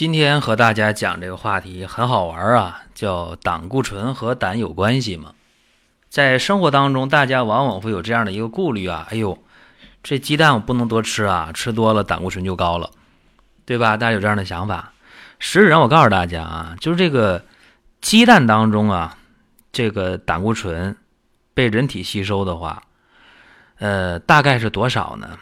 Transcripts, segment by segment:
今天和大家讲这个话题很好玩啊，叫胆固醇和胆有关系吗？在生活当中，大家往往会有这样的一个顾虑啊，哎呦，这鸡蛋我不能多吃啊，吃多了胆固醇就高了，对吧？大家有这样的想法。实际上，我告诉大家啊，就是这个鸡蛋当中啊，这个胆固醇被人体吸收的话，呃，大概是多少呢？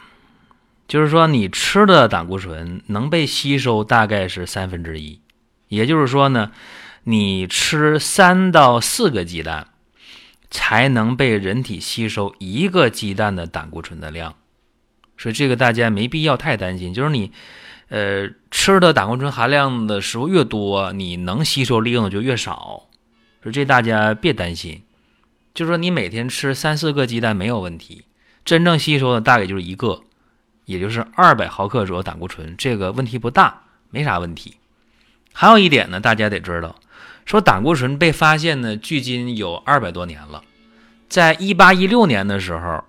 就是说，你吃的胆固醇能被吸收大概是三分之一，也就是说呢，你吃三到四个鸡蛋，才能被人体吸收一个鸡蛋的胆固醇的量。所以这个大家没必要太担心。就是你，呃，吃的胆固醇含量的食物越多，你能吸收利用的就越少。所以这大家别担心。就是说，你每天吃三四个鸡蛋没有问题，真正吸收的大概就是一个。也就是二百毫克左右胆固醇，这个问题不大，没啥问题。还有一点呢，大家得知道，说胆固醇被发现呢，距今有二百多年了。在一八一六年的时候，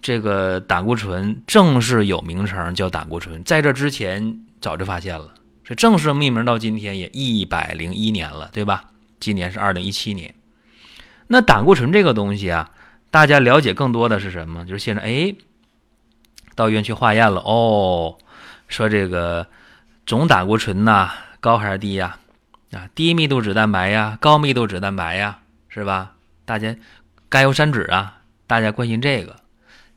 这个胆固醇正式有名称叫胆固醇，在这之前早就发现了。这正式命名到今天也一百零一年了，对吧？今年是二零一七年。那胆固醇这个东西啊，大家了解更多的是什么？就是现在，哎。到医院去化验了哦，说这个总胆固醇呐高还是低呀？啊，低密度脂蛋白呀，高密度脂蛋白呀，是吧？大家甘油三酯啊，大家关心这个。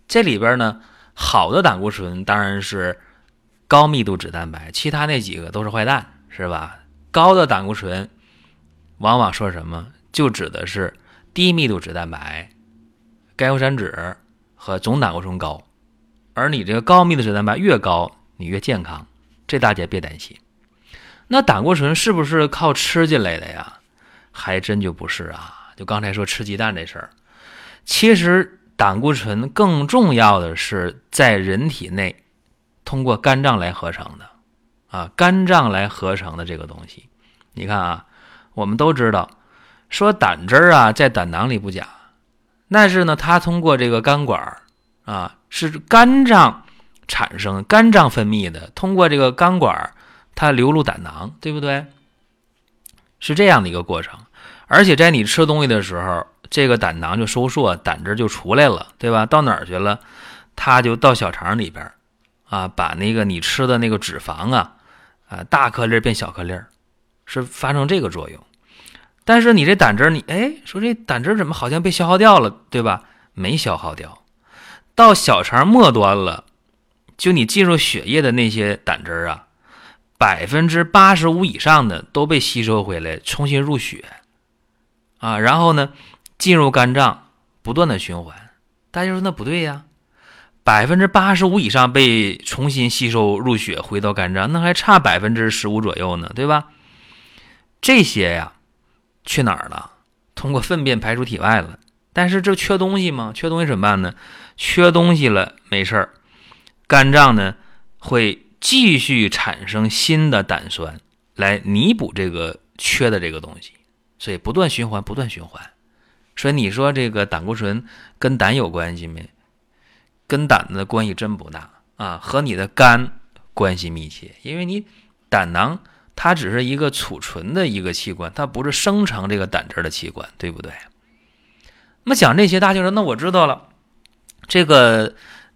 这里边呢，好的胆固醇当然是高密度脂蛋白，其他那几个都是坏蛋，是吧？高的胆固醇往往说什么，就指的是低密度脂蛋白、甘油三酯和总胆固醇高。而你这个高密度脂蛋白越高，你越健康，这大家别担心。那胆固醇是不是靠吃进来的呀？还真就不是啊。就刚才说吃鸡蛋这事儿，其实胆固醇更重要的是在人体内通过肝脏来合成的啊，肝脏来合成的这个东西。你看啊，我们都知道说胆汁儿啊在胆囊里不假，但是呢，它通过这个肝管儿。啊，是肝脏产生、肝脏分泌的，通过这个肝管它流入胆囊，对不对？是这样的一个过程。而且在你吃东西的时候，这个胆囊就收缩，胆汁就出来了，对吧？到哪儿去了？它就到小肠里边啊，把那个你吃的那个脂肪啊，啊，大颗粒变小颗粒是发生这个作用。但是你这胆汁你哎，说这胆汁怎么好像被消耗掉了，对吧？没消耗掉。到小肠末端了，就你进入血液的那些胆汁儿啊，百分之八十五以上的都被吸收回来，重新入血，啊，然后呢，进入肝脏，不断的循环。大家说那不对呀，百分之八十五以上被重新吸收入血回到肝脏，那还差百分之十五左右呢，对吧？这些呀，去哪儿了？通过粪便排出体外了。但是这缺东西吗？缺东西怎么办呢？缺东西了没事儿，肝脏呢会继续产生新的胆酸来弥补这个缺的这个东西，所以不断循环，不断循环。所以你说这个胆固醇跟胆有关系没？跟胆的关系真不大啊，和你的肝关系密切，因为你胆囊它只是一个储存的一个器官，它不是生成这个胆汁的器官，对不对？那么讲这些，大家说那我知道了。这个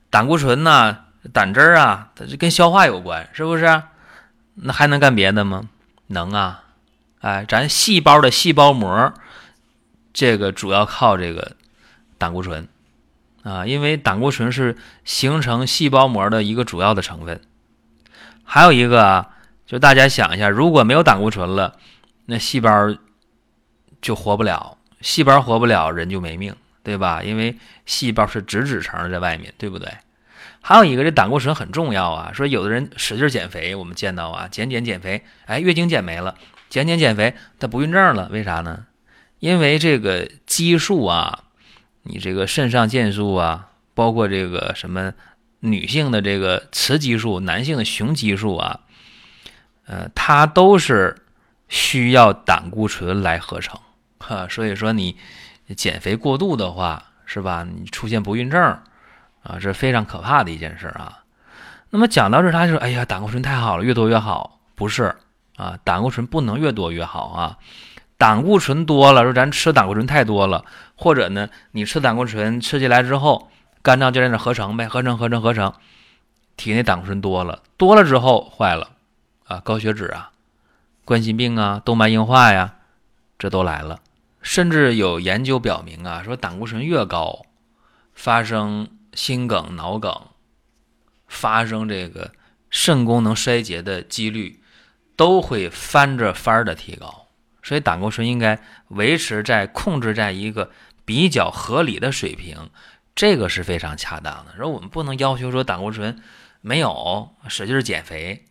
胆固醇呐，胆汁儿啊，它就跟消化有关，是不是？那还能干别的吗？能啊！哎，咱细胞的细胞膜，这个主要靠这个胆固醇啊，因为胆固醇是形成细胞膜的一个主要的成分。还有一个啊，就大家想一下，如果没有胆固醇了，那细胞就活不了，细胞活不了，人就没命。对吧？因为细胞是脂质层在外面，对不对？还有一个，这胆固醇很重要啊。说有的人使劲减肥，我们见到啊，减减减肥，哎，月经减没了，减减减肥，他不孕症了，为啥呢？因为这个激素啊，你这个肾上腺素啊，包括这个什么女性的这个雌激素、男性的雄激素啊，呃，它都是需要胆固醇来合成哈。所以说你减肥过度的话，是吧？你出现不孕症。啊，这是非常可怕的一件事啊。那么讲到这，他就说：“哎呀，胆固醇太好了，越多越好。”不是啊，胆固醇不能越多越好啊。胆固醇多了，说咱吃胆固醇太多了，或者呢，你吃胆固醇吃进来之后，肝脏就在那合成呗，合成合成合成，体内胆固醇多了，多了之后坏了啊，高血脂啊，冠心病啊，动脉硬化呀，这都来了。甚至有研究表明啊，说胆固醇越高，发生心梗、脑梗发生这个肾功能衰竭的几率都会翻着番儿的提高，所以胆固醇应该维持在控制在一个比较合理的水平，这个是非常恰当的。说我们不能要求说胆固醇没有使劲减肥，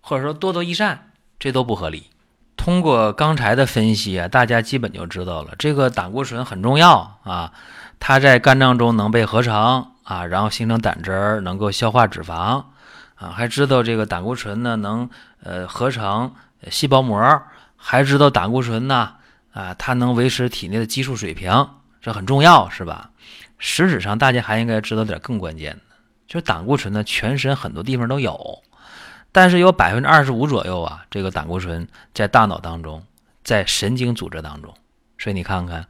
或者说多多益善，这都不合理。通过刚才的分析啊，大家基本就知道了，这个胆固醇很重要啊，它在肝脏中能被合成。啊，然后形成胆汁儿，能够消化脂肪，啊，还知道这个胆固醇呢能呃合成细胞膜，还知道胆固醇呢啊，它能维持体内的激素水平，这很重要，是吧？实质上，大家还应该知道点更关键的，就是胆固醇呢，全身很多地方都有，但是有百分之二十五左右啊，这个胆固醇在大脑当中，在神经组织当中，所以你看看，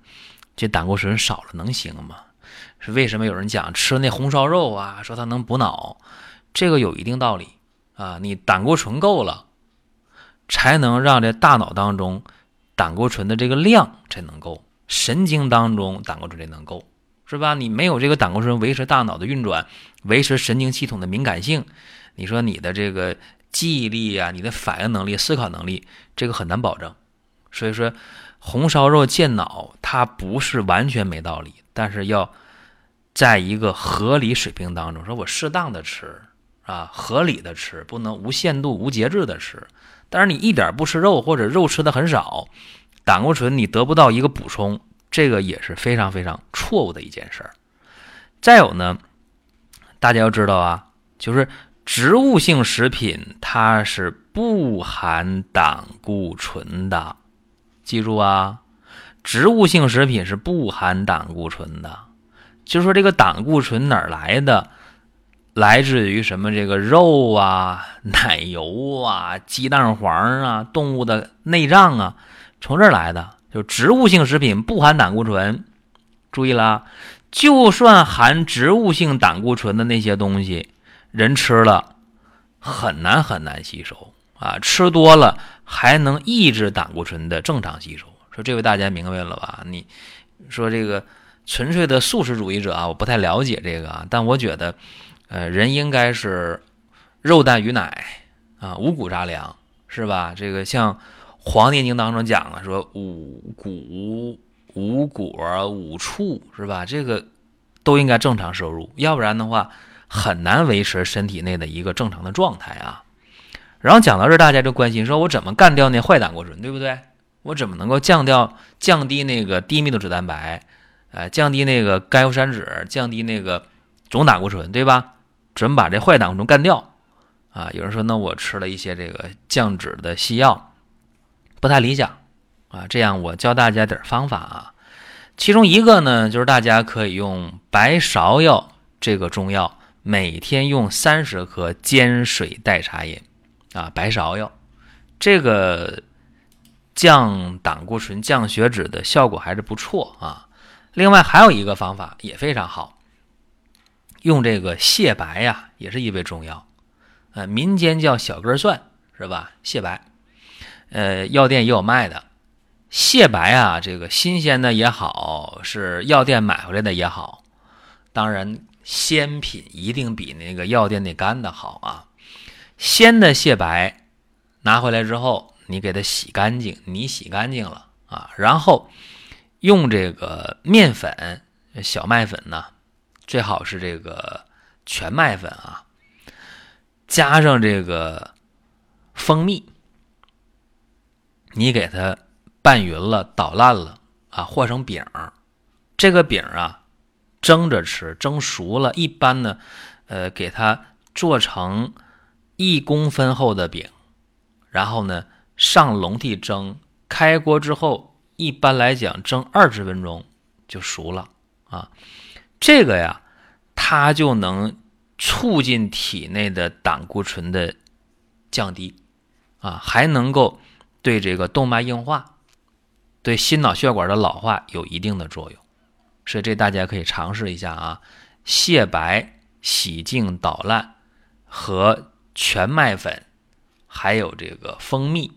这胆固醇少了能行吗？是为什么有人讲吃那红烧肉啊，说它能补脑，这个有一定道理啊。你胆固醇够了，才能让这大脑当中胆固醇的这个量才能够，神经当中胆固醇才能够，是吧？你没有这个胆固醇维持大脑的运转，维持神经系统的敏感性，你说你的这个记忆力啊，你的反应能力、思考能力，这个很难保证。所以说，红烧肉健脑，它不是完全没道理，但是要。在一个合理水平当中，说我适当的吃啊，合理的吃，不能无限度、无节制的吃。但是你一点不吃肉，或者肉吃的很少，胆固醇你得不到一个补充，这个也是非常非常错误的一件事儿。再有呢，大家要知道啊，就是植物性食品它是不含胆固醇的，记住啊，植物性食品是不含胆固醇的。就说这个胆固醇哪儿来的？来自于什么？这个肉啊、奶油啊、鸡蛋黄啊、动物的内脏啊，从这儿来的。就植物性食品不含胆固醇。注意了，就算含植物性胆固醇的那些东西，人吃了很难很难吸收啊。吃多了还能抑制胆固醇的正常吸收。说这位大家明白了吧？你说这个。纯粹的素食主义者啊，我不太了解这个啊，但我觉得，呃，人应该是肉蛋鱼奶啊，五谷杂粮是吧？这个像《黄帝内经》当中讲了，说五谷、五果、五畜是吧？这个都应该正常摄入，要不然的话很难维持身体内的一个正常的状态啊。然后讲到这儿，大家就关心，说我怎么干掉那坏胆固醇，对不对？我怎么能够降掉、降低那个低密度脂蛋白？呃，降低那个甘油三酯，降低那个总胆固醇，对吧？怎么把这坏胆固醇干掉？啊，有人说，那我吃了一些这个降脂的西药，不太理想啊。这样，我教大家点方法啊。其中一个呢，就是大家可以用白芍药这个中药，每天用三十克煎水代茶饮啊。白芍药这个降胆固醇、降血脂的效果还是不错啊。另外还有一个方法也非常好，用这个蟹白呀，也是一味中药，呃，民间叫小根蒜，是吧？蟹白，呃，药店也有卖的。蟹白啊，这个新鲜的也好，是药店买回来的也好，当然鲜品一定比那个药店那干的好啊。鲜的蟹白拿回来之后，你给它洗干净，你洗干净了啊，然后。用这个面粉，小麦粉呢，最好是这个全麦粉啊，加上这个蜂蜜，你给它拌匀了、捣烂了啊，和成饼儿。这个饼儿啊，蒸着吃，蒸熟了，一般呢，呃，给它做成一公分厚的饼，然后呢，上笼屉蒸，开锅之后，一般来讲蒸二十分钟就熟了啊。这个呀，它就能促进体内的胆固醇的降低啊，还能够对这个动脉硬化、对心脑血管的老化有一定的作用。所以这大家可以尝试一下啊，蟹白洗净捣烂和全麦粉，还有这个蜂蜜，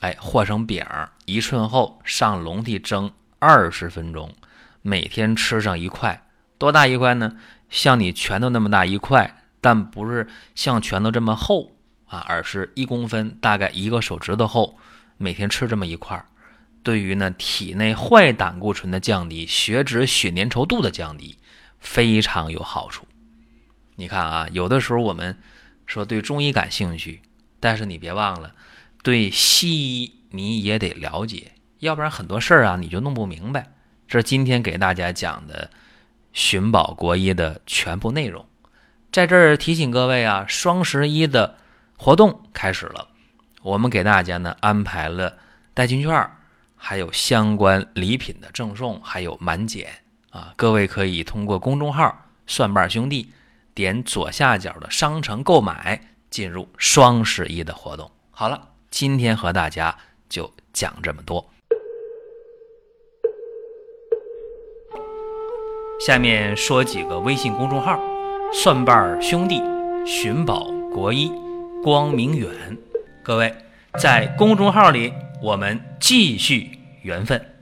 哎，和成饼一寸厚，上笼屉蒸二十分钟，每天吃上一块，多大一块呢？像你拳头那么大一块，但不是像拳头这么厚啊，而是一公分，大概一个手指头厚，每天吃这么一块儿。对于呢，体内坏胆固醇的降低，血脂、血粘稠度的降低，非常有好处。你看啊，有的时候我们说对中医感兴趣，但是你别忘了，对西医你也得了解，要不然很多事儿啊你就弄不明白。这是今天给大家讲的寻宝国医的全部内容。在这儿提醒各位啊，双十一的活动开始了，我们给大家呢安排了代金券。还有相关礼品的赠送，还有满减啊！各位可以通过公众号“蒜瓣兄弟”点左下角的商城购买，进入双十一的活动。好了，今天和大家就讲这么多。下面说几个微信公众号：“蒜瓣兄弟”、“寻宝国医”、“光明远”。各位在公众号里。我们继续缘分。